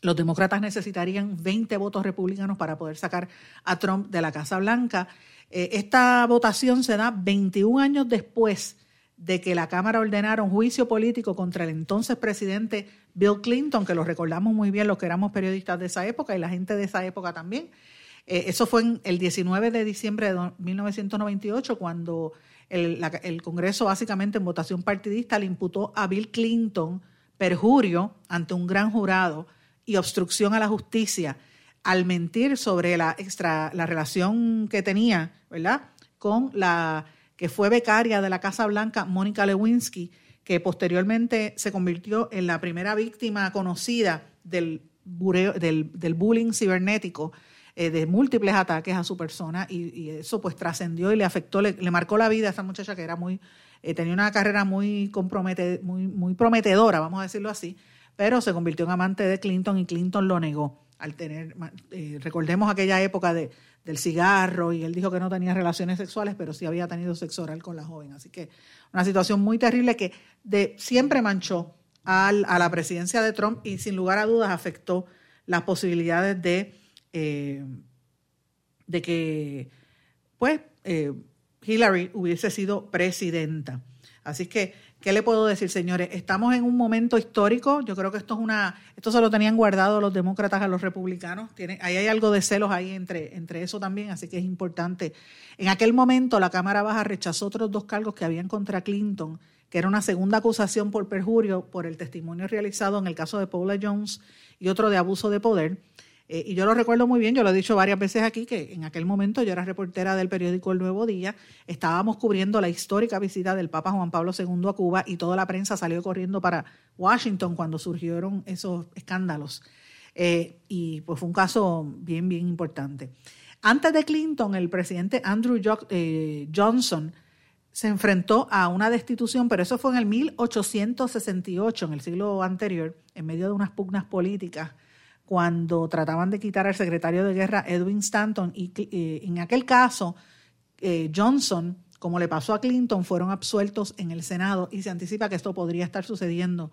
[SPEAKER 1] los demócratas necesitarían 20 votos republicanos para poder sacar a Trump de la Casa Blanca. Eh, esta votación se da 21 años después de que la Cámara ordenara un juicio político contra el entonces presidente Bill Clinton, que lo recordamos muy bien los que éramos periodistas de esa época y la gente de esa época también. Eh, eso fue en el 19 de diciembre de 1998, cuando el, el, Congreso, básicamente en votación partidista, le imputó a Bill Clinton perjurio ante un gran jurado y obstrucción a la justicia al mentir sobre la, extra, la relación que tenía, ¿verdad?, con la que fue becaria de la Casa Blanca, Mónica Lewinsky, que posteriormente se convirtió en la primera víctima conocida del, del, bullying cibernético, eh, de múltiples ataques a su persona, y, eso pues trascendió y le afectó, le, marcó la vida a esa muchacha que era muy, eh, tenía una carrera muy, compromete, muy, muy prometedora, vamos a decirlo así, pero se convirtió en amante de Clinton y Clinton lo negó al tener, eh, recordemos aquella época de, del cigarro y él dijo que no tenía relaciones sexuales, pero sí había tenido sexo oral con la joven. Así que una situación muy terrible que de, siempre manchó a la presidencia de Trump y sin lugar a dudas afectó las posibilidades de, eh, de que pues eh, Hillary hubiese sido presidenta. Así que ¿Qué le puedo decir, señores? Estamos en un momento histórico. Yo creo que esto es una, esto se lo tenían guardado los demócratas a los republicanos. Ahí hay algo de celos ahí entre, entre eso también, así que es importante. En aquel momento la Cámara Baja rechazó otros dos cargos que habían contra Clinton, que era una segunda acusación por perjurio por el testimonio realizado en el caso de Paula Jones y otro de abuso de poder. Eh, y yo lo recuerdo muy bien, yo lo he dicho varias veces aquí, que en aquel momento yo era reportera del periódico El Nuevo Día, estábamos cubriendo la histórica visita del Papa Juan Pablo II a Cuba y toda la prensa salió corriendo para Washington cuando surgieron esos escándalos. Eh, y pues fue un caso bien, bien importante. Antes de Clinton, el presidente Andrew eh, Johnson se enfrentó a una destitución, pero eso fue en el 1868, en el siglo anterior, en medio de unas pugnas políticas cuando trataban de quitar al secretario de guerra Edwin Stanton y eh, en aquel caso eh, Johnson, como le pasó a Clinton, fueron absueltos en el Senado y se anticipa que esto podría estar sucediendo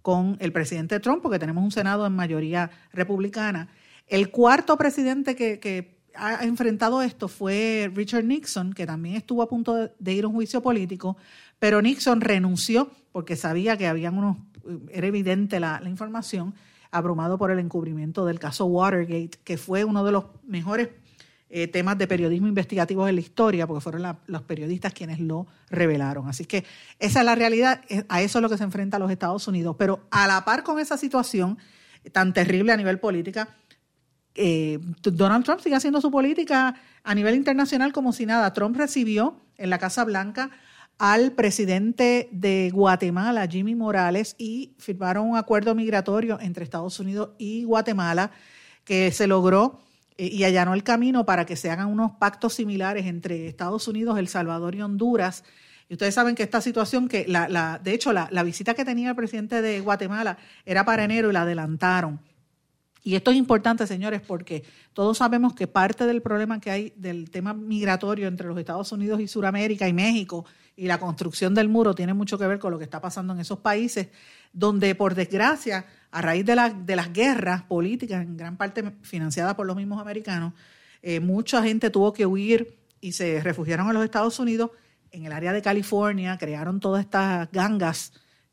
[SPEAKER 1] con el presidente Trump, porque tenemos un Senado en mayoría republicana. El cuarto presidente que, ha enfrentado esto fue Richard Nixon, que también estuvo a punto de, ir a un juicio político, pero Nixon renunció porque sabía que habían unos, era evidente la información, abrumado por el encubrimiento del caso Watergate, que fue uno de los mejores eh, temas de periodismo investigativo en la historia, porque fueron los periodistas quienes lo revelaron. Así que esa es la realidad, eh, a eso es lo que se enfrenta los Estados Unidos. Pero a la par con esa situación tan terrible a nivel política, eh, Donald Trump sigue haciendo su política a nivel internacional como si nada. Trump recibió en la Casa Blanca al presidente de Guatemala, Jimmy Morales, y firmaron un acuerdo migratorio entre Estados Unidos y Guatemala que se logró eh, y allanó el camino para que se hagan unos pactos similares entre Estados Unidos, El Salvador y Honduras. Y ustedes saben que esta situación, que la, la, de hecho la, la visita que tenía el presidente de Guatemala era para enero y la adelantaron. Y esto es importante, señores, porque todos sabemos que parte del problema que hay del tema migratorio entre los Estados Unidos y Sudamérica y México y la construcción del muro tiene mucho que ver con lo que está pasando en esos países, donde por desgracia a raíz de, las guerras políticas, en gran parte financiadas por los mismos americanos, eh, mucha gente tuvo que huir y se refugiaron a los Estados Unidos. En el área de California crearon todas estas gangas,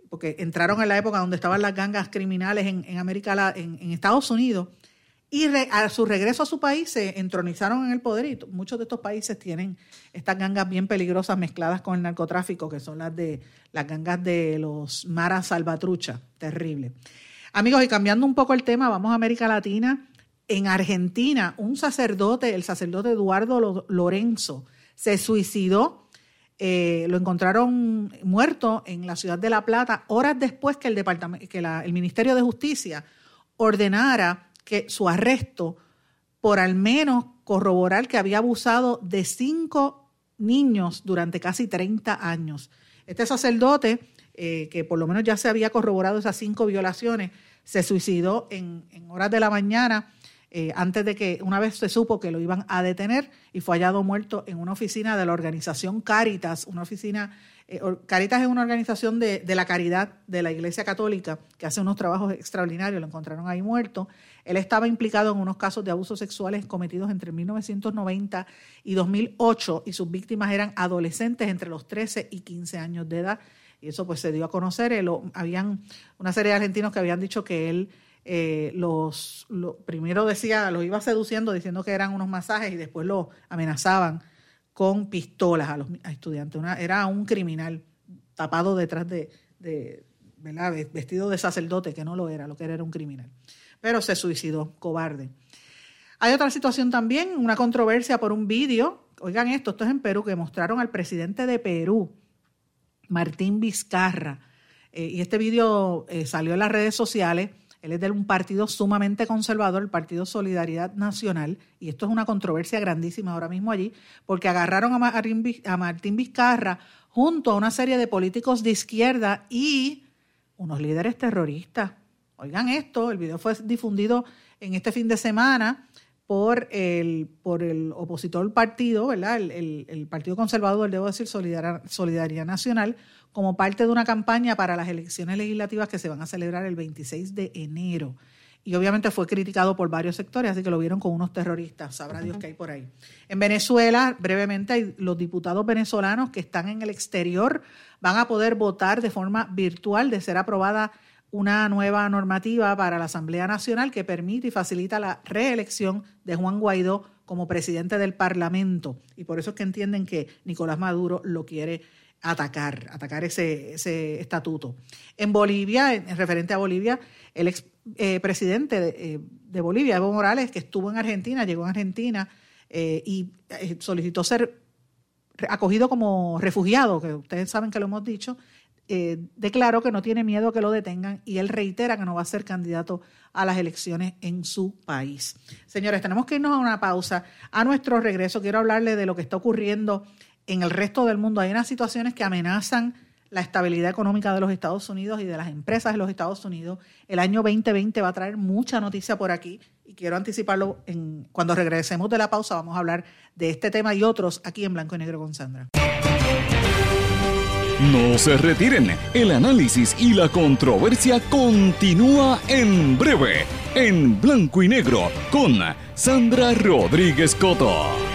[SPEAKER 1] porque entraron en la época donde estaban las gangas criminales en, América, en Estados Unidos, y a su regreso a su país se entronizaron en el poder y muchos de estos países tienen estas gangas bien peligrosas mezcladas con el narcotráfico, que son las de las gangas de los maras salvatrucha, terrible. Amigos, y cambiando un poco el tema, vamos a América Latina. En Argentina, un sacerdote, el sacerdote Eduardo Lorenzo, se suicidó. Eh, lo encontraron muerto en la ciudad de La Plata horas después que el, departamento, que el Ministerio de Justicia ordenara que su arresto por al menos corroborar que había abusado de cinco niños durante casi 30 años. Este sacerdote eh, que por lo menos ya se había corroborado esas cinco violaciones, se suicidó en, horas de la mañana, eh, antes de que una vez se supo que lo iban a detener y fue hallado muerto en una oficina de la organización Caritas, una oficina, Caritas es una organización de, de, la caridad de la Iglesia Católica que hace unos trabajos extraordinarios, lo encontraron ahí muerto. Él estaba implicado en unos casos de abusos sexuales cometidos entre 1990 y 2008 y sus víctimas eran adolescentes entre los 13 y 15 años de edad y eso pues se dio a conocer. habían una serie de argentinos que habían dicho que él eh, los primero decía, los iba seduciendo diciendo que eran unos masajes y después los amenazaban con pistolas a los estudiantes. era un criminal tapado detrás de, vestido de sacerdote, que no lo era, lo que era era un criminal. Pero se suicidó, cobarde. Hay otra situación también, una controversia por un vídeo, oigan esto, esto es en Perú, que mostraron al presidente de Perú, Martín Vizcarra. Eh, y este vídeo eh, salió en las redes sociales. Él es de un partido sumamente conservador, el Partido Solidaridad Nacional, y esto es una controversia grandísima ahora mismo allí, porque agarraron a Martín Vizcarra junto a una serie de políticos de izquierda y unos líderes terroristas. Oigan esto, el video fue difundido en este fin de semana por el, por el opositor partido, ¿verdad? El, Partido Conservador, debo decir, Solidaridad, Nacional, como parte de una campaña para las elecciones legislativas que se van a celebrar el 26 de enero. Y obviamente fue criticado por varios sectores, así que lo vieron con unos terroristas, sabrá Dios qué hay por ahí. En Venezuela, brevemente, los diputados venezolanos que están en el exterior van a poder votar de forma virtual de ser aprobada una nueva normativa para la Asamblea Nacional que permite y facilita la reelección de Juan Guaidó como presidente del Parlamento. Y por eso es que entienden que Nicolás Maduro lo quiere atacar, atacar ese, ese estatuto. En Bolivia, en referente a Bolivia, el ex eh, presidente de, eh, Bolivia, Evo Morales, que estuvo en Argentina, llegó a Argentina eh, y solicitó ser acogido como refugiado, que ustedes saben que lo hemos dicho, eh, declaró que no tiene miedo que lo detengan y él reitera que no va a ser candidato a las elecciones en su país. Señores, tenemos que irnos a una pausa. A nuestro regreso quiero hablarle de lo que está ocurriendo en el resto del mundo. Hay unas situaciones que amenazan la estabilidad económica de los Estados Unidos y de las empresas de los Estados Unidos. El año 2020 va a traer mucha noticia por aquí y quiero anticiparlo. En, cuando regresemos de la pausa vamos a hablar de este tema y otros aquí en Blanco y Negro con Sandra.
[SPEAKER 2] No se retiren, el análisis y la controversia continúa en breve, en blanco y negro, con Sandra Rodríguez Coto.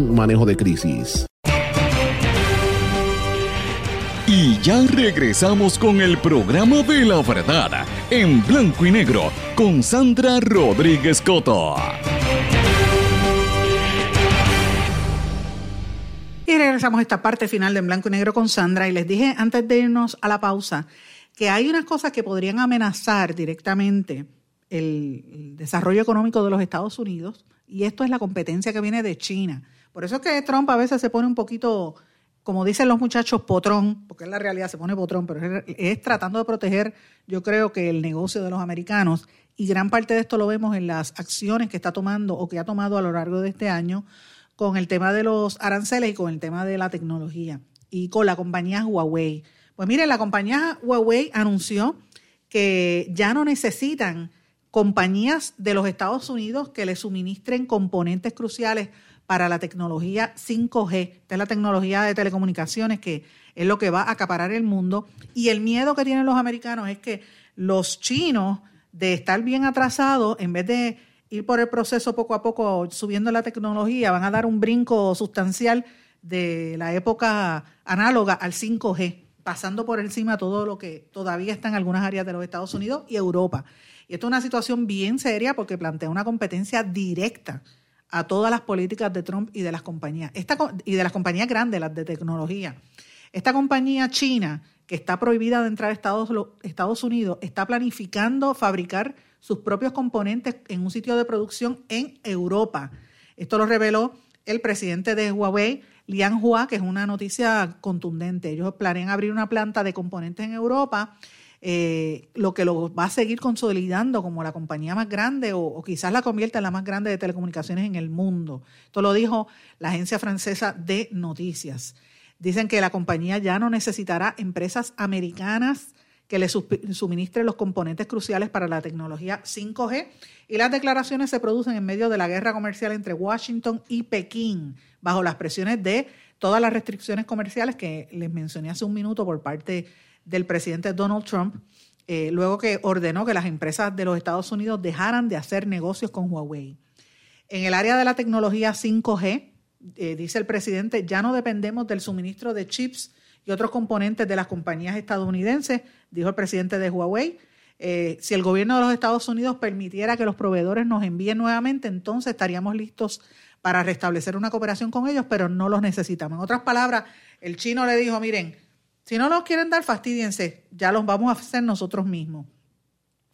[SPEAKER 4] manejo de crisis.
[SPEAKER 2] Y ya regresamos con el programa de la verdad en blanco y negro con Sandra Rodríguez Coto.
[SPEAKER 1] Y regresamos a esta parte final de En Blanco y Negro con Sandra. Y les dije antes de irnos a la pausa que hay unas cosas que podrían amenazar directamente el, el desarrollo económico de los Estados Unidos. Y esto es la competencia que viene de China. Por eso es que Trump a veces se pone un poquito, como dicen los muchachos, potrón, porque en la realidad se pone potrón, pero es, tratando de proteger, yo creo que el negocio de los americanos. Y gran parte de esto lo vemos en las acciones que está tomando o que ha tomado a lo largo de este año con el tema de los aranceles y con el tema de la tecnología y con la compañía Huawei. Pues miren, la compañía Huawei anunció que ya no necesitan compañías de los Estados Unidos que le suministren componentes cruciales para la tecnología 5G. Esta es la tecnología de telecomunicaciones que es lo que va a acaparar el mundo. Y el miedo que tienen los americanos es que los chinos, de estar bien atrasados, en vez de ir por el proceso poco a poco subiendo la tecnología, van a dar un brinco sustancial de la época análoga al 5G, pasando por encima todo lo que todavía está en algunas áreas de los Estados Unidos y Europa. Y esto es una situación bien seria porque plantea una competencia directa a todas las políticas de Trump y de las compañías, Esta, y de las compañías grandes, las de tecnología. Esta compañía china, que está prohibida de entrar a Estados, Estados Unidos, está planificando fabricar sus propios componentes en un sitio de producción en Europa. Esto lo reveló el presidente de Huawei, Liang Hua, que es una noticia contundente. Ellos planean abrir una planta de componentes en Europa eh, lo que lo va a seguir consolidando como la compañía más grande o, quizás la convierta en la más grande de telecomunicaciones en el mundo. Esto lo dijo la agencia francesa de noticias. Dicen que la compañía ya no necesitará empresas americanas que le suministren los componentes cruciales para la tecnología 5G y las declaraciones se producen en medio de la guerra comercial entre Washington y Pekín, bajo las presiones de todas las restricciones comerciales que les mencioné hace un minuto por parte del presidente Donald Trump, eh, luego que ordenó que las empresas de los Estados Unidos dejaran de hacer negocios con Huawei. En el área de la tecnología 5G, eh, dice el presidente, ya no dependemos del suministro de chips y otros componentes de las compañías estadounidenses, dijo el presidente de Huawei. Eh, si el gobierno de los Estados Unidos permitiera que los proveedores nos envíen nuevamente, entonces estaríamos listos para restablecer una cooperación con ellos, pero no los necesitamos. En otras palabras, el chino le dijo, miren, si no nos quieren dar, fastidiense, ya los vamos a hacer nosotros mismos.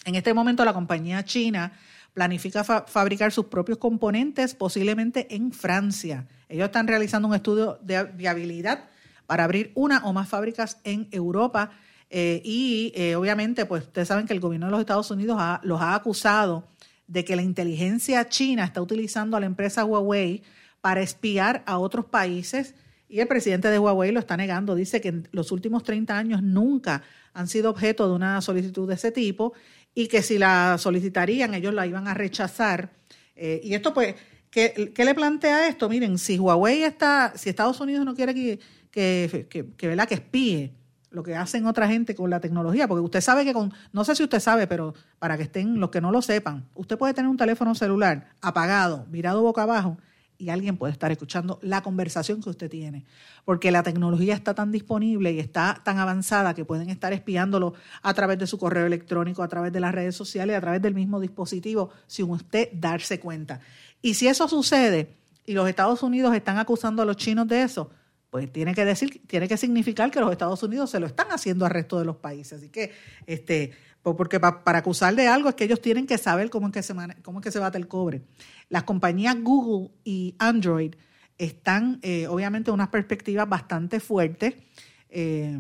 [SPEAKER 1] En este momento la compañía china planifica fabricar sus propios componentes posiblemente en Francia. Ellos están realizando un estudio de viabilidad para abrir una o más fábricas en Europa eh, y eh, obviamente pues ustedes saben que el gobierno de los Estados Unidos los ha acusado de que la inteligencia china está utilizando a la empresa Huawei para espiar a otros países y el presidente de Huawei lo está negando. Dice que en los últimos 30 años nunca han sido objeto de una solicitud de ese tipo y que si la solicitarían ellos la iban a rechazar. Eh, y esto pues, ¿qué, le plantea esto? Miren, si Huawei está, si Estados Unidos no quiere que, que, que, que, que espíe lo que hacen otra gente con la tecnología, porque usted sabe que con, no sé si usted sabe, pero para que estén los que no lo sepan, usted puede tener un teléfono celular apagado, mirado boca abajo, y alguien puede estar escuchando la conversación que usted tiene, porque la tecnología está tan disponible y está tan avanzada que pueden estar espiándolo a través de su correo electrónico, a través de las redes sociales, a través del mismo dispositivo, sin usted darse cuenta. Y si eso sucede y los Estados Unidos están acusando a los chinos de eso, pues tiene que decir, tiene que significar que los Estados Unidos se lo están haciendo al resto de los países. Así que, este, porque para acusar de algo es que ellos tienen que saber cómo es que se cómo es que se bate el cobre. Las compañías Google y Android están, eh, obviamente, en unas perspectivas bastante fuertes. Eh,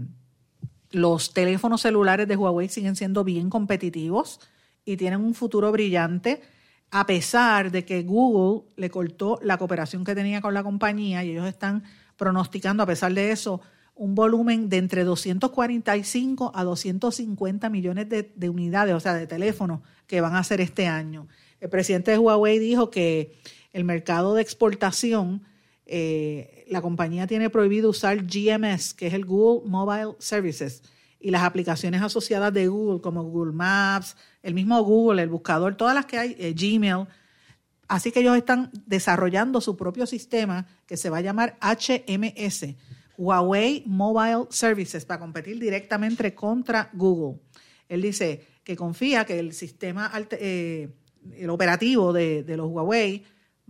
[SPEAKER 1] los teléfonos celulares de Huawei siguen siendo bien competitivos y tienen un futuro brillante, a pesar de que Google le cortó la cooperación que tenía con la compañía y ellos están pronosticando, a pesar de eso, un volumen de entre 245 a 250 millones de, unidades, o sea, de teléfonos que van a hacer este año. El presidente de Huawei dijo que el mercado de exportación, eh, la compañía tiene prohibido usar GMS, que es el Google Mobile Services, y las aplicaciones asociadas de Google, como Google Maps, el mismo Google, el buscador, todas las que hay, eh, Gmail, Así que ellos están desarrollando su propio sistema que se va a llamar HMS, Huawei Mobile Services, para competir directamente contra Google. Él dice que confía que el sistema, eh, el operativo de, los Huawei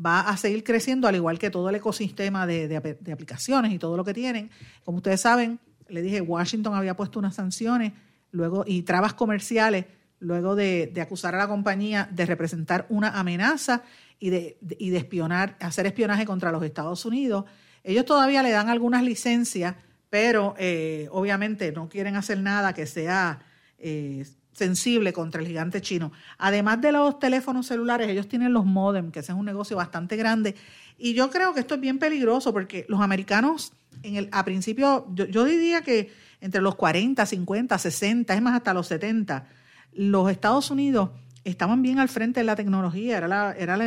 [SPEAKER 1] va a seguir creciendo, al igual que todo el ecosistema de, de, aplicaciones y todo lo que tienen. Como ustedes saben, le dije, Washington había puesto unas sanciones luego y trabas comerciales luego de, acusar a la compañía de representar una amenaza y de, y de espionar, hacer espionaje contra los Estados Unidos. Ellos todavía le dan algunas licencias, pero eh, obviamente no quieren hacer nada que sea eh, sensible contra el gigante chino. Además de los teléfonos celulares, ellos tienen los modem, que ese es un negocio bastante grande. Y yo creo que esto es bien peligroso porque los americanos, en el, a principio, yo, diría que entre los 40, 50, 60, es más, hasta los 70, los Estados Unidos estaban bien al frente de la tecnología, era, era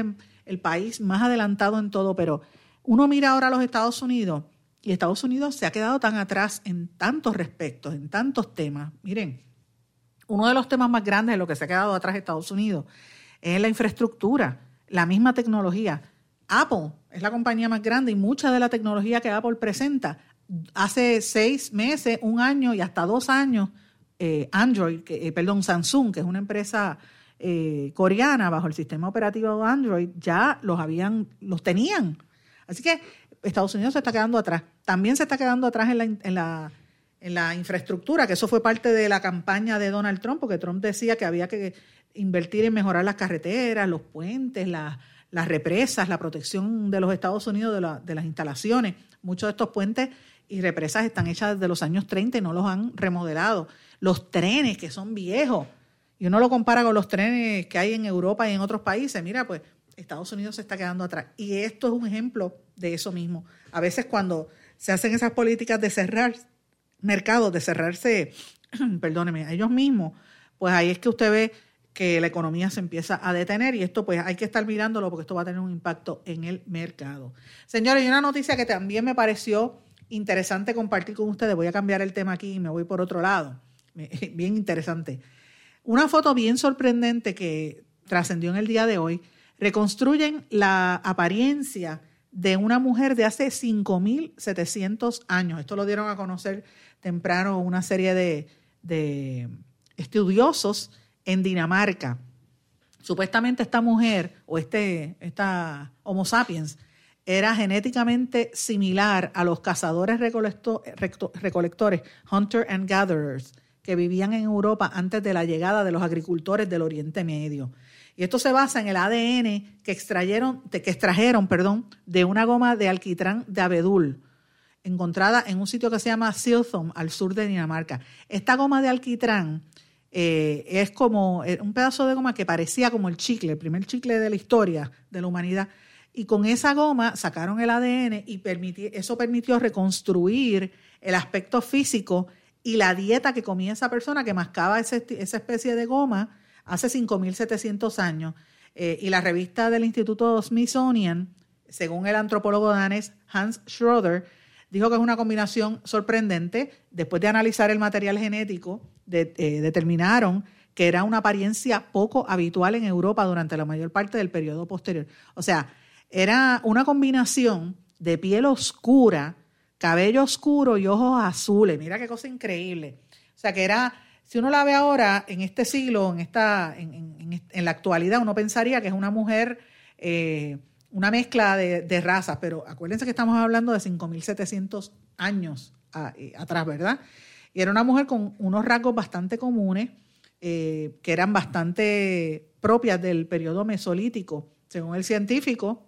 [SPEAKER 1] el país más adelantado en todo, pero uno mira ahora a los Estados Unidos y Estados Unidos se ha quedado tan atrás en tantos respectos, en tantos temas. Miren, uno de los temas más grandes de lo que se ha quedado atrás Estados Unidos es la infraestructura, la misma tecnología. Apple es la compañía más grande y mucha de la tecnología que Apple presenta hace seis meses, un año y hasta dos años, eh, Android, eh, perdón, Samsung, que es una empresa eh, coreana bajo el sistema operativo Android ya los habían, los tenían. Así que Estados Unidos se está quedando atrás. También se está quedando atrás en la, en la, la infraestructura, que eso fue parte de la campaña de Donald Trump, porque Trump decía que había que invertir en mejorar las carreteras, los puentes, las, represas, la protección de los Estados Unidos de, de las instalaciones. Muchos de estos puentes y represas están hechas desde los años 30 y no los han remodelado. Los trenes, que son viejos, y uno lo compara con los trenes que hay en Europa y en otros países, mira, pues Estados Unidos se está quedando atrás. Y esto es un ejemplo de eso mismo. A veces cuando se hacen esas políticas de cerrar mercados, de cerrarse, perdóneme, a ellos mismos, pues ahí es que usted ve que la economía se empieza a detener y esto pues hay que estar mirándolo porque esto va a tener un impacto en el mercado. Señores, y una noticia que también me pareció interesante compartir con ustedes. Voy a cambiar el tema aquí y me voy por otro lado. Bien interesante. Una foto bien sorprendente que trascendió en el día de hoy. Reconstruyen la apariencia de una mujer de hace 5.700 años. Esto lo dieron a conocer temprano una serie de, de estudiosos en Dinamarca. Supuestamente esta mujer o este, esta Homo sapiens era genéticamente similar a los cazadores recolectores, hunter and gatherers, que vivían en Europa antes de la llegada de los agricultores del Oriente Medio. Y esto se basa en el ADN que extrajeron, que extrajeron perdón, de una goma de alquitrán de abedul, encontrada en un sitio que se llama Siltham, al sur de Dinamarca. Esta goma de alquitrán eh, es como eh, un pedazo de goma que parecía como el chicle, el primer chicle de la historia de la humanidad. Y con esa goma sacaron el ADN y eso permitió reconstruir el aspecto físico y la dieta que comía esa persona que mascaba esa especie de goma hace 5.700 años. Eh, y la revista del Instituto Smithsonian, según el antropólogo danés Hans Schroeder, dijo que es una combinación sorprendente. Después de analizar el material genético, eh, determinaron que era una apariencia poco habitual en Europa durante la mayor parte del periodo posterior. O sea, era una combinación de piel oscura, cabello oscuro y ojos azules. Mira qué cosa increíble. O sea, que era, si uno la ve ahora, en este siglo, en, esta, en, la actualidad, uno pensaría que es una mujer... Eh, una mezcla de, razas, pero acuérdense que estamos hablando de 5.700 años eh, atrás, ¿verdad? Y era una mujer con unos rasgos bastante comunes, eh, que eran bastante propias del periodo mesolítico. Según el científico,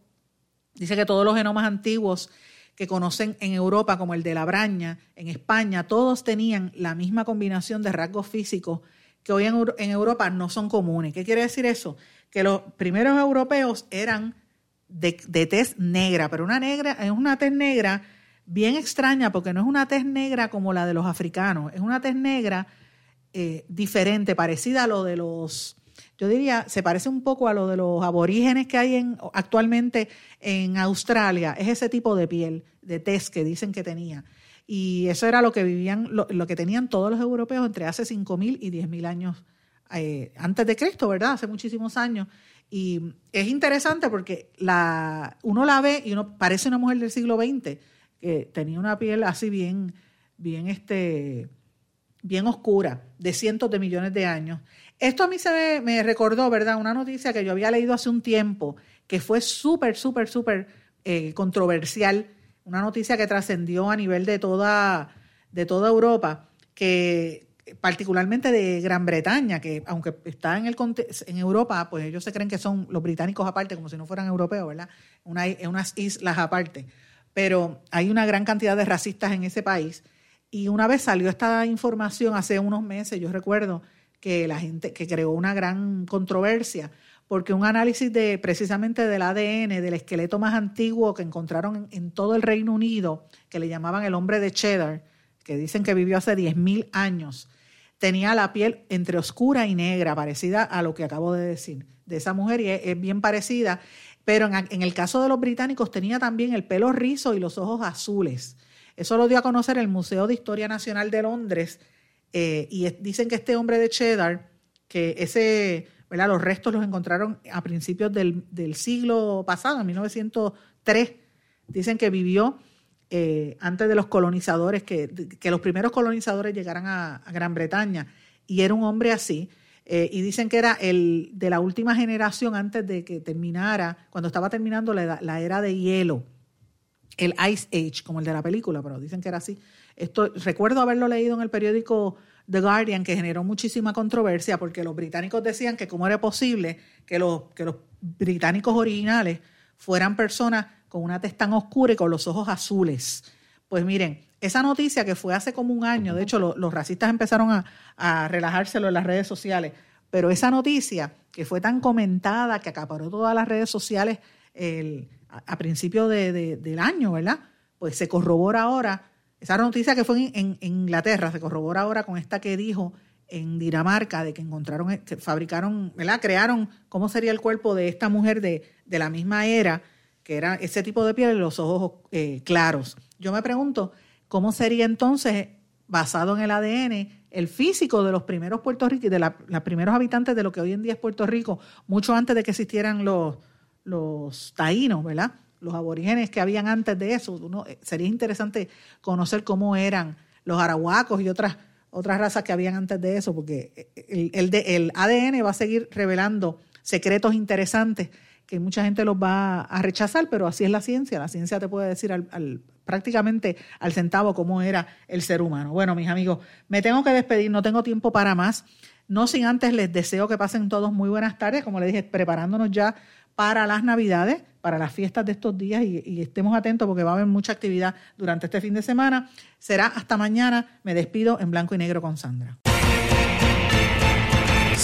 [SPEAKER 1] dice que todos los genomas antiguos que conocen en Europa, como el de la braña, en España, todos tenían la misma combinación de rasgos físicos que hoy en, Europa no son comunes. ¿Qué quiere decir eso? Que los primeros europeos eran de, de tez negra, pero una negra, es una tez negra bien extraña porque no es una tez negra como la de los africanos, es una tez negra eh, diferente, parecida a lo de los, yo diría, se parece un poco a lo de los aborígenes que hay en, actualmente en Australia, es ese tipo de piel, de tez que dicen que tenía. Y eso era lo que vivían, lo, que tenían todos los europeos entre hace 5.000 y 10.000 años eh, antes de Cristo, ¿verdad? Hace muchísimos años. Y es interesante porque uno la ve y uno parece una mujer del siglo XX, que tenía una piel así bien, bien, este, bien oscura, de cientos de millones de años. Esto a mí se me, recordó, ¿verdad? Una noticia que yo había leído hace un tiempo, que fue súper, súper, súper eh, controversial, una noticia que trascendió a nivel de toda, de toda Europa, que particularmente de Gran Bretaña, que aunque está en, el, en Europa, pues ellos se creen que son los británicos aparte, como si no fueran europeos, ¿verdad? Una, unas islas aparte. Pero hay una gran cantidad de racistas en ese país. Y una vez salió esta información hace unos meses, yo recuerdo que la gente, que creó una gran controversia, porque un análisis de precisamente del ADN, del esqueleto más antiguo que encontraron en, en todo el Reino Unido, que le llamaban el hombre de Cheddar, que dicen que vivió hace 10.000 años, tenía la piel entre oscura y negra, parecida a lo que acabo de decir de esa mujer, y es, bien parecida, pero en, el caso de los británicos tenía también el pelo rizo y los ojos azules. Eso lo dio a conocer el Museo de Historia Nacional de Londres, eh, y dicen que este hombre de Cheddar, que ese, ¿verdad? los restos los encontraron a principios del, siglo pasado, en 1903, dicen que vivió eh, antes de los colonizadores, que, que, los primeros colonizadores llegaran a, Gran Bretaña. Y era un hombre así. Eh, y dicen que era el de la última generación antes de que terminara, cuando estaba terminando la, era de hielo, el Ice Age, como el de la película, pero dicen que era así. Esto, recuerdo haberlo leído en el periódico The Guardian, que generó muchísima controversia porque los británicos decían que cómo era posible que los, que los británicos originales fueran personas con una tez tan oscura y con los ojos azules. Pues miren, esa noticia que fue hace como un año, de hecho los racistas empezaron a, relajárselo en las redes sociales, pero esa noticia que fue tan comentada, que acaparó todas las redes sociales a, principios del año, ¿verdad? Pues se corrobora ahora, esa noticia que fue en, Inglaterra, se corrobora ahora con esta que dijo en Dinamarca, de que encontraron, que fabricaron, ¿verdad? Crearon cómo sería el cuerpo de esta mujer de, de la misma era que era ese tipo de piel y los ojos eh, claros. Yo me pregunto, cómo sería entonces, basado en el ADN, el físico de los primeros Puerto de los primeros habitantes de lo que hoy en día es Puerto Rico, mucho antes de que existieran los, los taínos, ¿verdad? Los aborígenes que habían antes de eso. Uno, eh, sería interesante conocer cómo eran los arahuacos y otras, otras razas que habían antes de eso, porque el, el, el ADN va a seguir revelando secretos interesantes que mucha gente los va a rechazar, pero así es la ciencia. La ciencia te puede decir al, prácticamente al centavo cómo era el ser humano. Bueno, mis amigos, me tengo que despedir, no tengo tiempo para más. No sin antes les deseo que pasen todos muy buenas tardes, como les dije, preparándonos ya para las Navidades, para las fiestas de estos días y, estemos atentos porque va a haber mucha actividad durante este fin de semana. Será hasta mañana. Me despido en blanco y negro con Sandra.